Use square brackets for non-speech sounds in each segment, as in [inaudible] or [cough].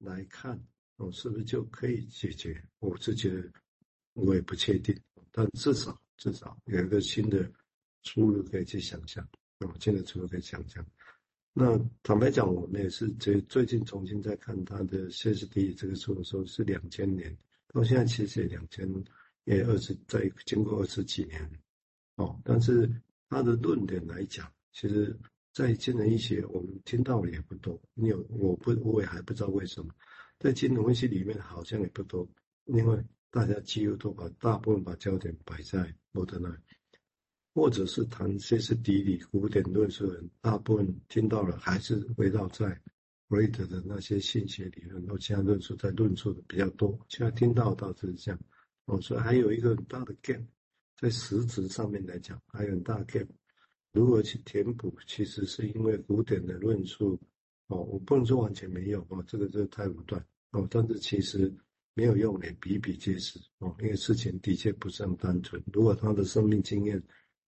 来看，哦，是不是就可以解决？我是觉得我也不确定，但至少至少有一个新的出路可以去想象，哦，新的出路可以想象。那坦白讲，我们也是最最近重新在看他的歇斯底里这个书的时候，是两千年到现在，其实也两千也二十在经过二十几年，哦，但是他的论点来讲，其实，在金融医学我们听到的也不多，你有我不我也还不知道为什么，在金融分析里面好像也不多，因为大家几乎都把大部分把焦点摆在莫德纳。或者是谈歇斯底里古典论述人，大部分听到了还是围绕在弗洛伊德的那些性学理论或其他论述在论述的比较多。现在听到倒是这样，哦，所以还有一个很大的 gap，在实质上面来讲还有很大的 gap。如何去填补？其实是因为古典的论述，哦，我不能说完全没有哦，这个这个太武断哦，但是其实没有用也比比皆是哦，因为事情的确不是很单纯。如果他的生命经验，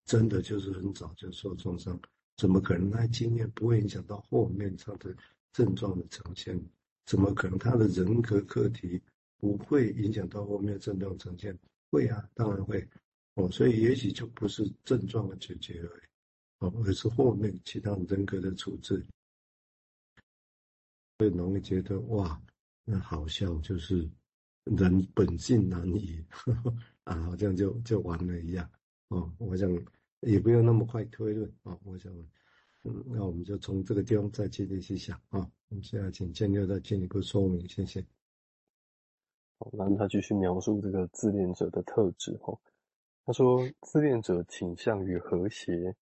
真的就是很早就受创伤，怎么可能他经验不会影响到后面他的症状的呈现？怎么可能他的人格课题不会影响到后面症状呈现？会啊，当然会哦。所以也许就不是症状的解决而已哦，而是后面其他人格的处置。会容易觉得哇，那好像就是人本性难移 [laughs] 啊，好像就就完了一样。哦，我想也不用那么快推论啊。我想，嗯，那我们就从这个地方再接着去想啊。我们现在请建六再进一步说明，谢谢。好，然后他继续描述这个自恋者的特质哈。他说，自恋者倾向于和谐，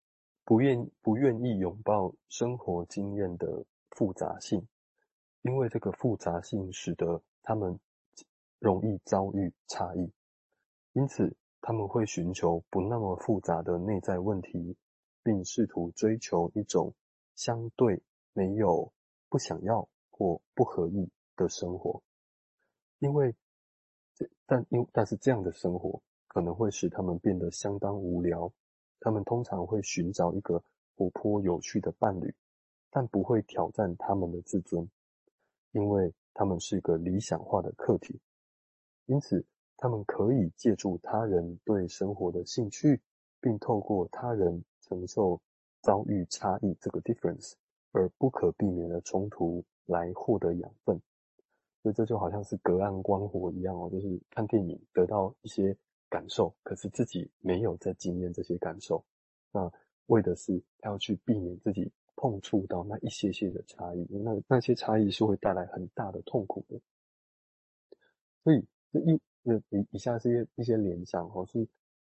不愿不愿意拥抱生活经验的复杂性，因为这个复杂性使得他们容易遭遇差异，因此。他们会寻求不那么复杂的内在问题，并试图追求一种相对没有不想要或不合意的生活，因为这但因但是这样的生活可能会使他们变得相当无聊。他们通常会寻找一个活泼有趣的伴侣，但不会挑战他们的自尊，因为他们是一个理想化的客体，因此。他们可以借助他人对生活的兴趣，并透过他人承受遭遇差异这个 difference 而不可避免的冲突来获得养分。所以这就好像是隔岸观火一样哦，就是看电影得到一些感受，可是自己没有在经验这些感受。那为的是他要去避免自己碰触到那一些些的差异，那那些差异是会带来很大的痛苦的。所以这一。那以以下这些一些联想哦，是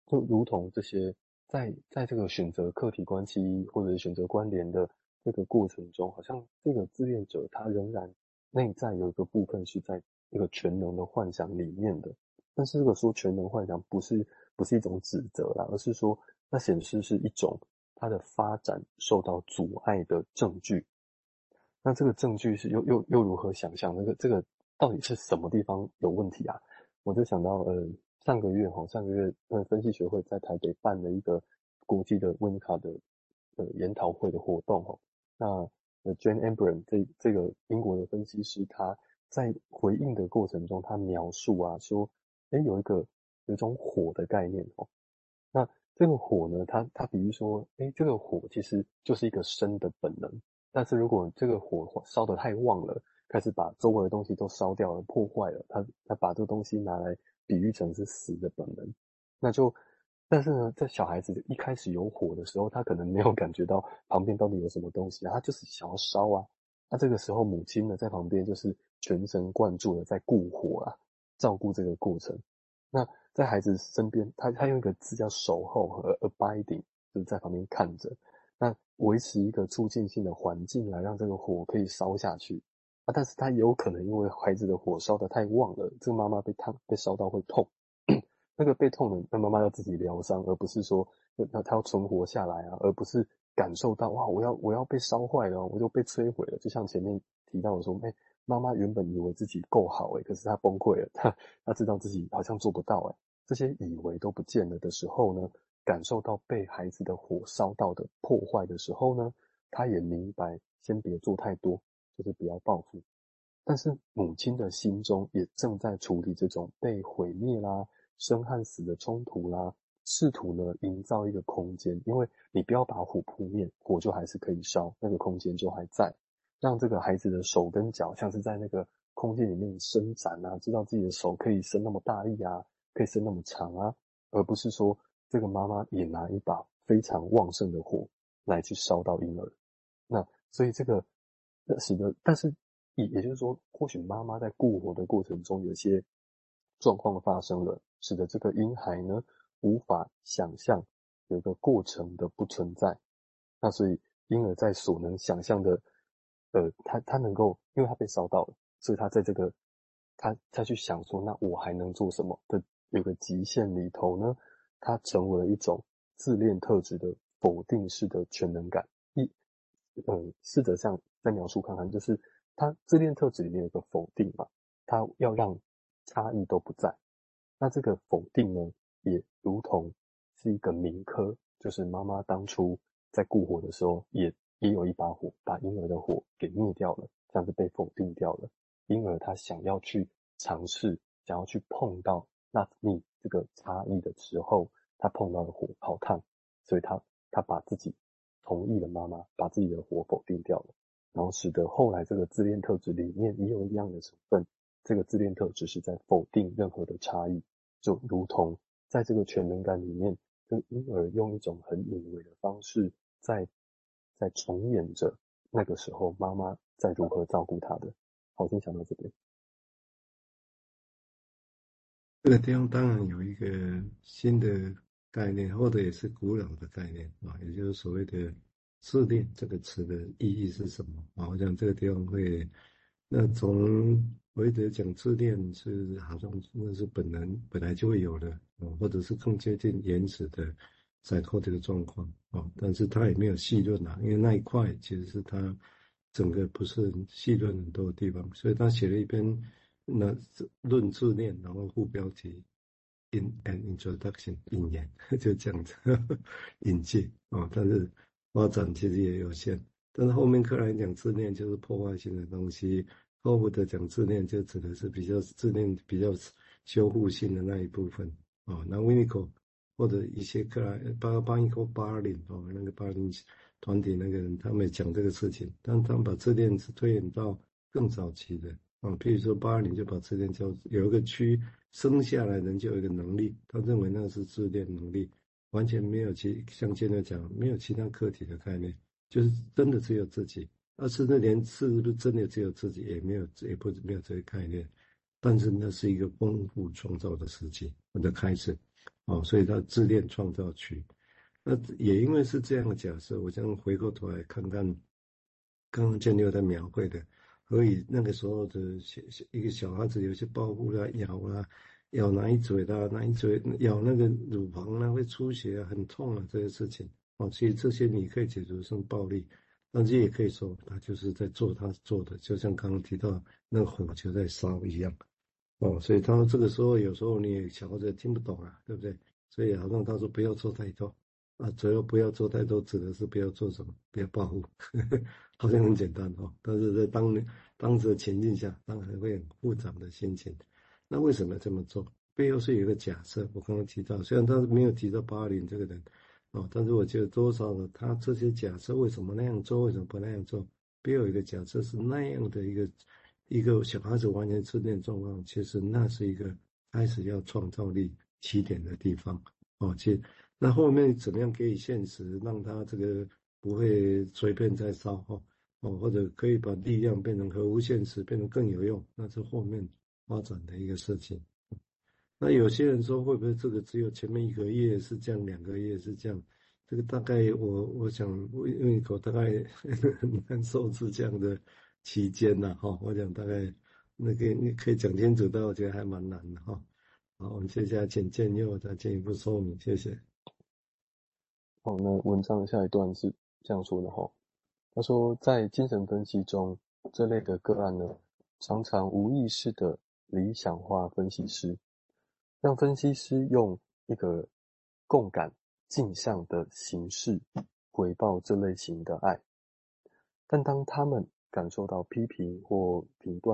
就如同这些在在这个选择客体关系或者选择关联的这个过程中，好像这个志愿者他仍然内在有一个部分是在一个全能的幻想里面的。但是这个说全能幻想不是不是一种指责啦，而是说它显示是一种它的发展受到阻碍的证据。那这个证据是又又又如何想象？那个这个到底是什么地方有问题啊？我就想到，呃，上个月哈，上个月呃，分析学会在台北办了一个国际的温卡的呃研讨会的活动哈。那呃，Jane Ambram 这这个英国的分析师，他在回应的过程中，他描述啊说，诶，有一个有一种火的概念哦。那这个火呢，它它比喻说，诶，这个火其实就是一个生的本能，但是如果这个火烧得太旺了。开始把周围的东西都烧掉了，破坏了。他他把这个东西拿来比喻成是死的本能，那就，但是呢，在小孩子一开始有火的时候，他可能没有感觉到旁边到底有什么东西，他就是想要烧啊。那这个时候母亲呢，在旁边就是全神贯注的在顾火啊，照顾这个过程。那在孩子身边，他他用一个字叫守候和 abiding，就是在旁边看着，那维持一个促进性的环境来让这个火可以烧下去。啊，但是他也有可能因为孩子的火烧得太旺了，这个妈妈被烫被烧到会痛，[coughs] 那个被痛的那妈妈要自己疗伤，而不是说那他要存活下来啊，而不是感受到哇，我要我要被烧坏了，我就被摧毁了。就像前面提到的说，哎，妈妈原本以为自己够好诶，可是她崩溃了，她她知道自己好像做不到诶，这些以为都不见了的时候呢，感受到被孩子的火烧到的破坏的时候呢，她也明白先别做太多。就是不要报复，但是母亲的心中也正在处理这种被毁灭啦、生和死的冲突啦，试图呢营造一个空间，因为你不要把火扑灭，火就还是可以烧，那个空间就还在，让这个孩子的手跟脚像是在那个空间里面伸展啊，知道自己的手可以伸那么大力啊，可以伸那么长啊，而不是说这个妈妈也拿一把非常旺盛的火来去烧到婴儿。那所以这个那，使得，但是也也就是说，或许妈妈在顾火的过程中，有些状况发生了，使得这个婴孩呢无法想象有个过程的不存在。那所以婴儿在所能想象的，呃，他他能够，因为他被烧到了，所以他在这个他他去想说，那我还能做什么的有个极限里头呢，他成为了一种自恋特质的否定式的全能感。一嗯，试着这样再描述看看，就是他自恋特质里面有个否定嘛，他要让差异都不在。那这个否定呢，也如同是一个铭刻，就是妈妈当初在顾火的时候也，也有一把火，把婴儿的火给灭掉了，这样子被否定掉了。婴儿他想要去尝试，想要去碰到那你这个差异的时候，他碰到的火好烫，所以他他把自己。同意了妈妈把自己的火否定掉了，然后使得后来这个自恋特质里面也有一样的成分。这个自恋特质是在否定任何的差异，就如同在这个全能感里面，跟婴儿用一种很隐微的方式在在重演着那个时候妈妈在如何照顾他的。好，先想到这边。这个地方当然有一个新的。概念，或者也是古老的概念啊，也就是所谓的“自恋”这个词的意义是什么啊？我想这个地方会，那从韦德讲自恋是好像那是本能本来就会有的啊，或者是更接近原始的载扣这个状况啊，但是他也没有细论啊，因为那一块其实是他整个不是细论很多的地方，所以他写了一篇那论自恋，然后副标题。In an introduction，引言 [laughs] 就这样子，[laughs] 引进啊，但是发展其实也有限。但是后面克莱讲自恋就是破坏性的东西，霍福德讲自恋就指的是比较自恋、比较修复性的那一部分啊。那维尼口或者一些克莱巴巴尼科巴林哦，那个巴林团体那个人，他们讲这个事情，但他们把自恋是推演到更早期的啊，譬如说巴林就把自恋叫有一个区。生下来人就有一个能力，他认为那是自恋能力，完全没有其像现在讲没有其他客体的概念，就是真的只有自己，而是那连是不是真的只有自己也没有，也不没有这个概念。但是那是一个丰富创造的时期的开始，哦，所以他自恋创造区。那也因为是这样的假设，我将回过头来看看刚刚建六在描绘的。所以那个时候的小小一个小孩子有些报复啦、咬啊、咬奶嘴啦、奶嘴咬那个乳房啦，会出血啊，很痛啊，这些事情哦，其实这些你可以解读成暴力，但是也可以说他就是在做他做的，就像刚刚提到那个火球在烧一样哦，所以他说这个时候有时候你也小孩子听不懂啊，对不对？所以好像他说不要做太多啊，主要不要做太多，指的是不要做什么，不要报复。[laughs] 好像很简单哦，但是在当当时的情境下，当然会很复杂的心情。那为什么这么做？背后是有一个假设。我刚刚提到，虽然他没有提到八二零这个人哦，但是我觉得多少呢？他这些假设为什么那样做？为什么不那样做？背后有一个假设是那样的一个一个小孩子完全自恋状况，其实那是一个开始要创造力起点的地方哦。其实那后面怎么样给予现实，让他这个。不会随便再烧哈哦，或者可以把力量变成合乎现实，变得更有用，那是后面发展的一个事情。那有些人说，会不会这个只有前面一个月是这样，两个月是这样？这个大概我我想，因为我大概 [laughs] 很难受是这样的期间呢哈。我想大概那个你可以讲清楚，但我觉得还蛮难的哈。好，我们接下来请建佑再进一步说明，谢谢。好，那文章的下一段是。这样说的哈，他说，在精神分析中，这类的个案呢，常常无意识的理想化分析师，让分析师用一个共感镜像的形式回报这类型的爱，但当他们感受到批评或评断。